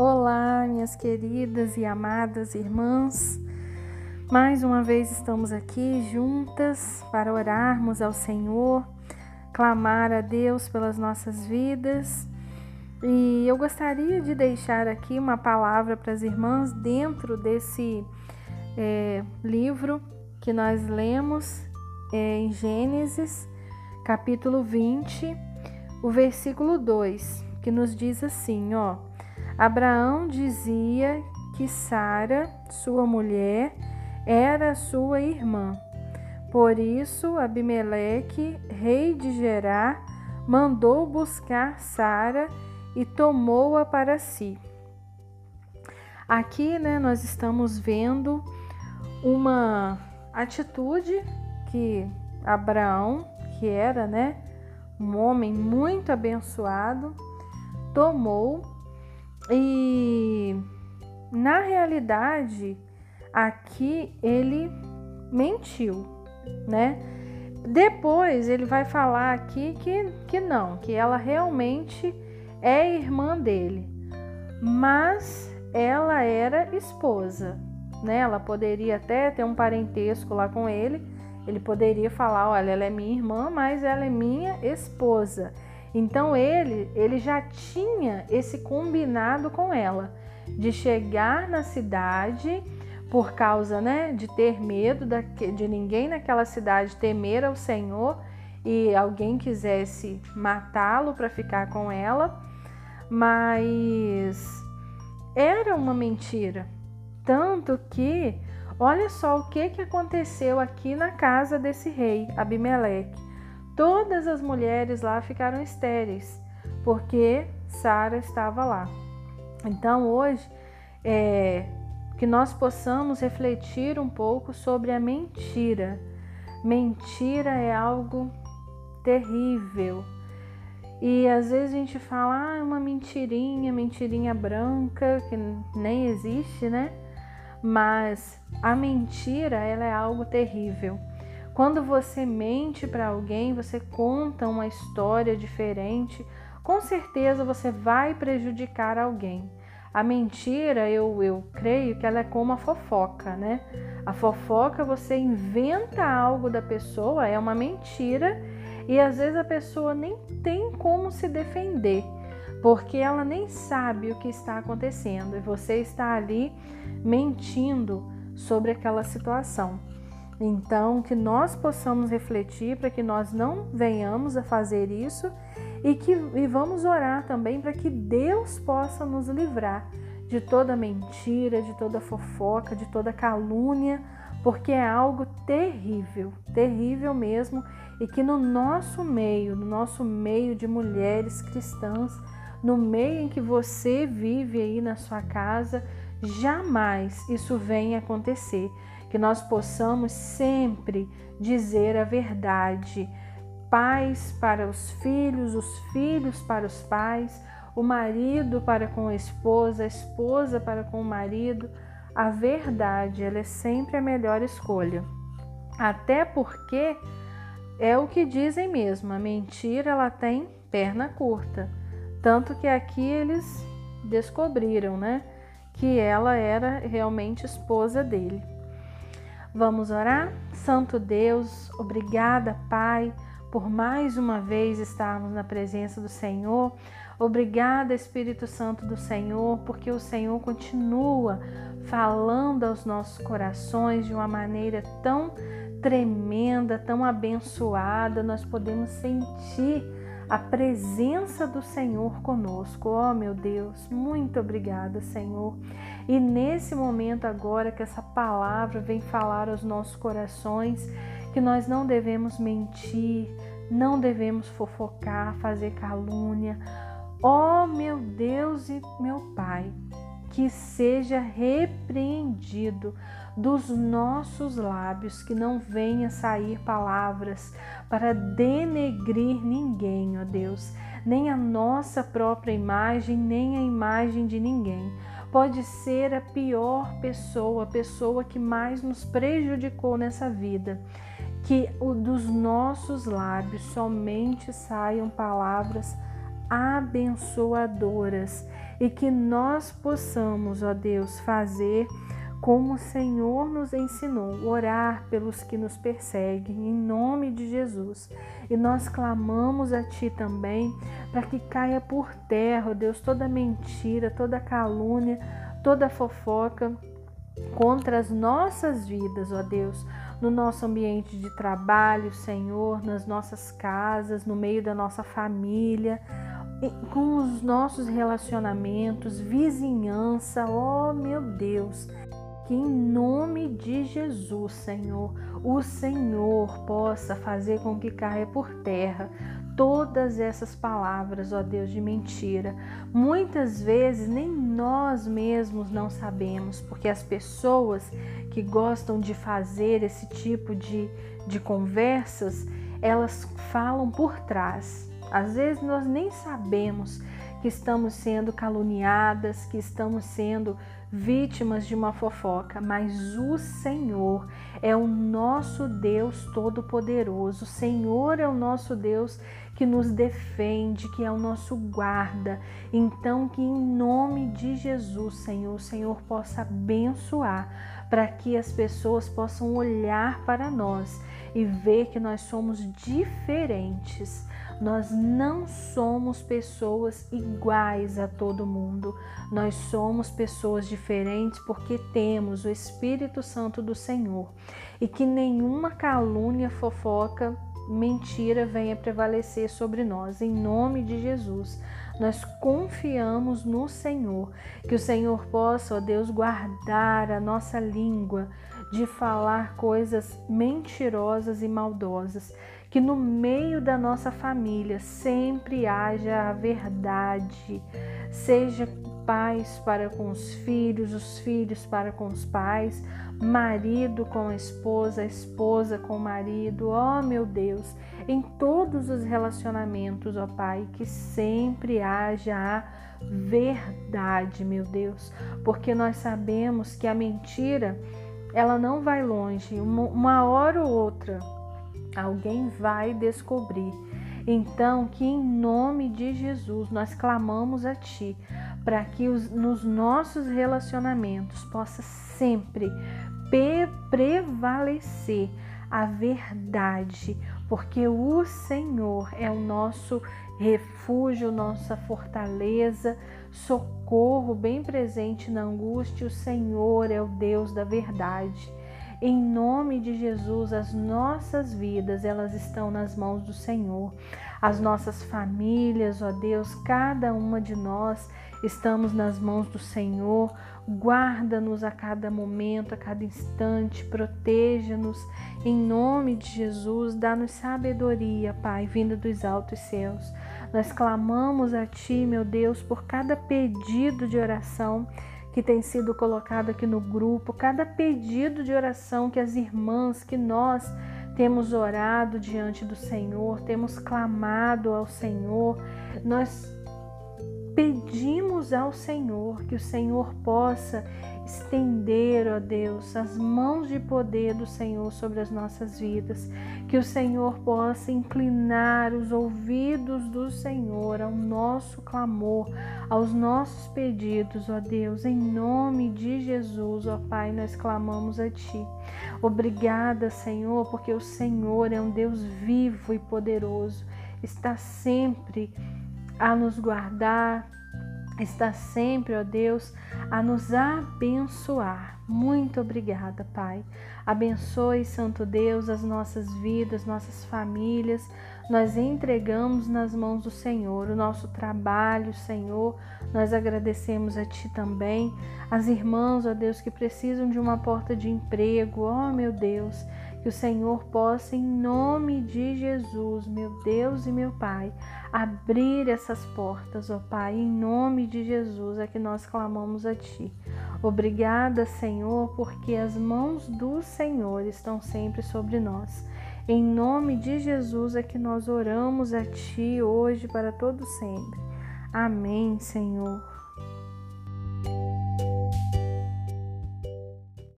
Olá, minhas queridas e amadas irmãs. Mais uma vez estamos aqui juntas para orarmos ao Senhor, clamar a Deus pelas nossas vidas. E eu gostaria de deixar aqui uma palavra para as irmãs dentro desse é, livro que nós lemos é, em Gênesis, capítulo 20, o versículo 2, que nos diz assim, ó. Abraão dizia que Sara, sua mulher, era sua irmã. Por isso, Abimeleque, rei de Gerar, mandou buscar Sara e tomou-a para si. Aqui, né, nós estamos vendo uma atitude que Abraão, que era, né, um homem muito abençoado, tomou e na realidade, aqui ele mentiu, né? Depois ele vai falar aqui que, que não, que ela realmente é irmã dele, mas ela era esposa, né? Ela poderia até ter um parentesco lá com ele, ele poderia falar: olha, ela é minha irmã, mas ela é minha esposa. Então ele, ele já tinha esse combinado com ela de chegar na cidade por causa, né, de ter medo de ninguém naquela cidade temer ao Senhor e alguém quisesse matá-lo para ficar com ela, mas era uma mentira, tanto que olha só o que que aconteceu aqui na casa desse rei Abimeleque todas as mulheres lá ficaram estéreis, porque Sara estava lá. Então hoje é, que nós possamos refletir um pouco sobre a mentira. Mentira é algo terrível. E às vezes a gente fala, ah, é uma mentirinha, mentirinha branca, que nem existe, né? Mas a mentira, ela é algo terrível. Quando você mente para alguém, você conta uma história diferente, com certeza você vai prejudicar alguém. A mentira, eu, eu creio que ela é como a fofoca, né? A fofoca, você inventa algo da pessoa, é uma mentira, e às vezes a pessoa nem tem como se defender, porque ela nem sabe o que está acontecendo e você está ali mentindo sobre aquela situação. Então, que nós possamos refletir para que nós não venhamos a fazer isso e que e vamos orar também para que Deus possa nos livrar de toda mentira, de toda fofoca, de toda calúnia, porque é algo terrível, terrível mesmo, e que no nosso meio, no nosso meio de mulheres cristãs, no meio em que você vive aí na sua casa, jamais isso venha acontecer que nós possamos sempre dizer a verdade. Pais para os filhos, os filhos para os pais, o marido para com a esposa, a esposa para com o marido. A verdade, ela é sempre a melhor escolha. Até porque é o que dizem mesmo, a mentira ela tem perna curta. Tanto que aqui eles descobriram, né, que ela era realmente esposa dele. Vamos orar? Santo Deus, obrigada, Pai, por mais uma vez estarmos na presença do Senhor. Obrigada, Espírito Santo do Senhor, porque o Senhor continua falando aos nossos corações de uma maneira tão tremenda, tão abençoada. Nós podemos sentir a presença do Senhor conosco. Oh, meu Deus, muito obrigada, Senhor. E nesse momento agora que essa palavra vem falar aos nossos corações, que nós não devemos mentir, não devemos fofocar, fazer calúnia. Oh, meu Deus e meu Pai, que seja repreendido dos nossos lábios, que não venha sair palavras para denegrir ninguém, ó Deus, nem a nossa própria imagem, nem a imagem de ninguém. Pode ser a pior pessoa, a pessoa que mais nos prejudicou nessa vida. Que dos nossos lábios somente saiam palavras abençoadoras e que nós possamos, ó Deus, fazer como o Senhor nos ensinou, orar pelos que nos perseguem, em nome de Jesus. E nós clamamos a Ti também para que caia por terra, ó Deus, toda mentira, toda calúnia, toda fofoca contra as nossas vidas, ó Deus, no nosso ambiente de trabalho, Senhor, nas nossas casas, no meio da nossa família, com os nossos relacionamentos, vizinhança, ó meu Deus que em nome de Jesus, Senhor, o Senhor possa fazer com que caia por terra todas essas palavras, ó Deus, de mentira. Muitas vezes nem nós mesmos não sabemos, porque as pessoas que gostam de fazer esse tipo de, de conversas, elas falam por trás. Às vezes nós nem sabemos que estamos sendo caluniadas, que estamos sendo vítimas de uma fofoca, mas o Senhor é o nosso Deus todo-poderoso. O Senhor é o nosso Deus que nos defende, que é o nosso guarda. Então, que em nome de Jesus, Senhor, o Senhor possa abençoar para que as pessoas possam olhar para nós e ver que nós somos diferentes nós não somos pessoas iguais a todo mundo. Nós somos pessoas diferentes porque temos o Espírito Santo do Senhor. E que nenhuma calúnia, fofoca, mentira venha prevalecer sobre nós. Em nome de Jesus, nós confiamos no Senhor. Que o Senhor possa, ó Deus, guardar a nossa língua de falar coisas mentirosas e maldosas. Que no meio da nossa família sempre haja a verdade, seja pais para com os filhos, os filhos para com os pais, marido com a esposa, a esposa com o marido, ó oh, meu Deus, em todos os relacionamentos, ó oh, Pai, que sempre haja a verdade, meu Deus, porque nós sabemos que a mentira ela não vai longe, uma hora ou outra Alguém vai descobrir. Então, que em nome de Jesus nós clamamos a Ti para que os, nos nossos relacionamentos possa sempre prevalecer a verdade, porque o Senhor é o nosso refúgio, nossa fortaleza, socorro bem presente na angústia. O Senhor é o Deus da verdade. Em nome de Jesus, as nossas vidas, elas estão nas mãos do Senhor. As nossas famílias, ó Deus, cada uma de nós estamos nas mãos do Senhor. Guarda-nos a cada momento, a cada instante, proteja-nos. Em nome de Jesus, dá-nos sabedoria, Pai, vinda dos altos céus. Nós clamamos a Ti, meu Deus, por cada pedido de oração que tem sido colocado aqui no grupo, cada pedido de oração que as irmãs, que nós temos orado diante do Senhor, temos clamado ao Senhor, nós pedimos ao Senhor que o Senhor possa estender, ó Deus, as mãos de poder do Senhor sobre as nossas vidas, que o Senhor possa inclinar os ouvidos do Senhor ao nosso clamor, aos nossos pedidos, ó Deus, em nome de Jesus, ó Pai, nós clamamos a Ti. Obrigada, Senhor, porque o Senhor é um Deus vivo e poderoso, está sempre a nos guardar, está sempre, ó Deus, a nos abençoar. Muito obrigada, Pai. Abençoe, Santo Deus, as nossas vidas, nossas famílias. Nós entregamos nas mãos do Senhor o nosso trabalho, Senhor. Nós agradecemos a Ti também. As irmãs, ó Deus, que precisam de uma porta de emprego, ó meu Deus que o Senhor possa, em nome de Jesus, meu Deus e meu Pai, abrir essas portas, ó Pai, em nome de Jesus é que nós clamamos a Ti. Obrigada, Senhor, porque as mãos do Senhor estão sempre sobre nós. Em nome de Jesus é que nós oramos a Ti hoje para todo sempre. Amém, Senhor.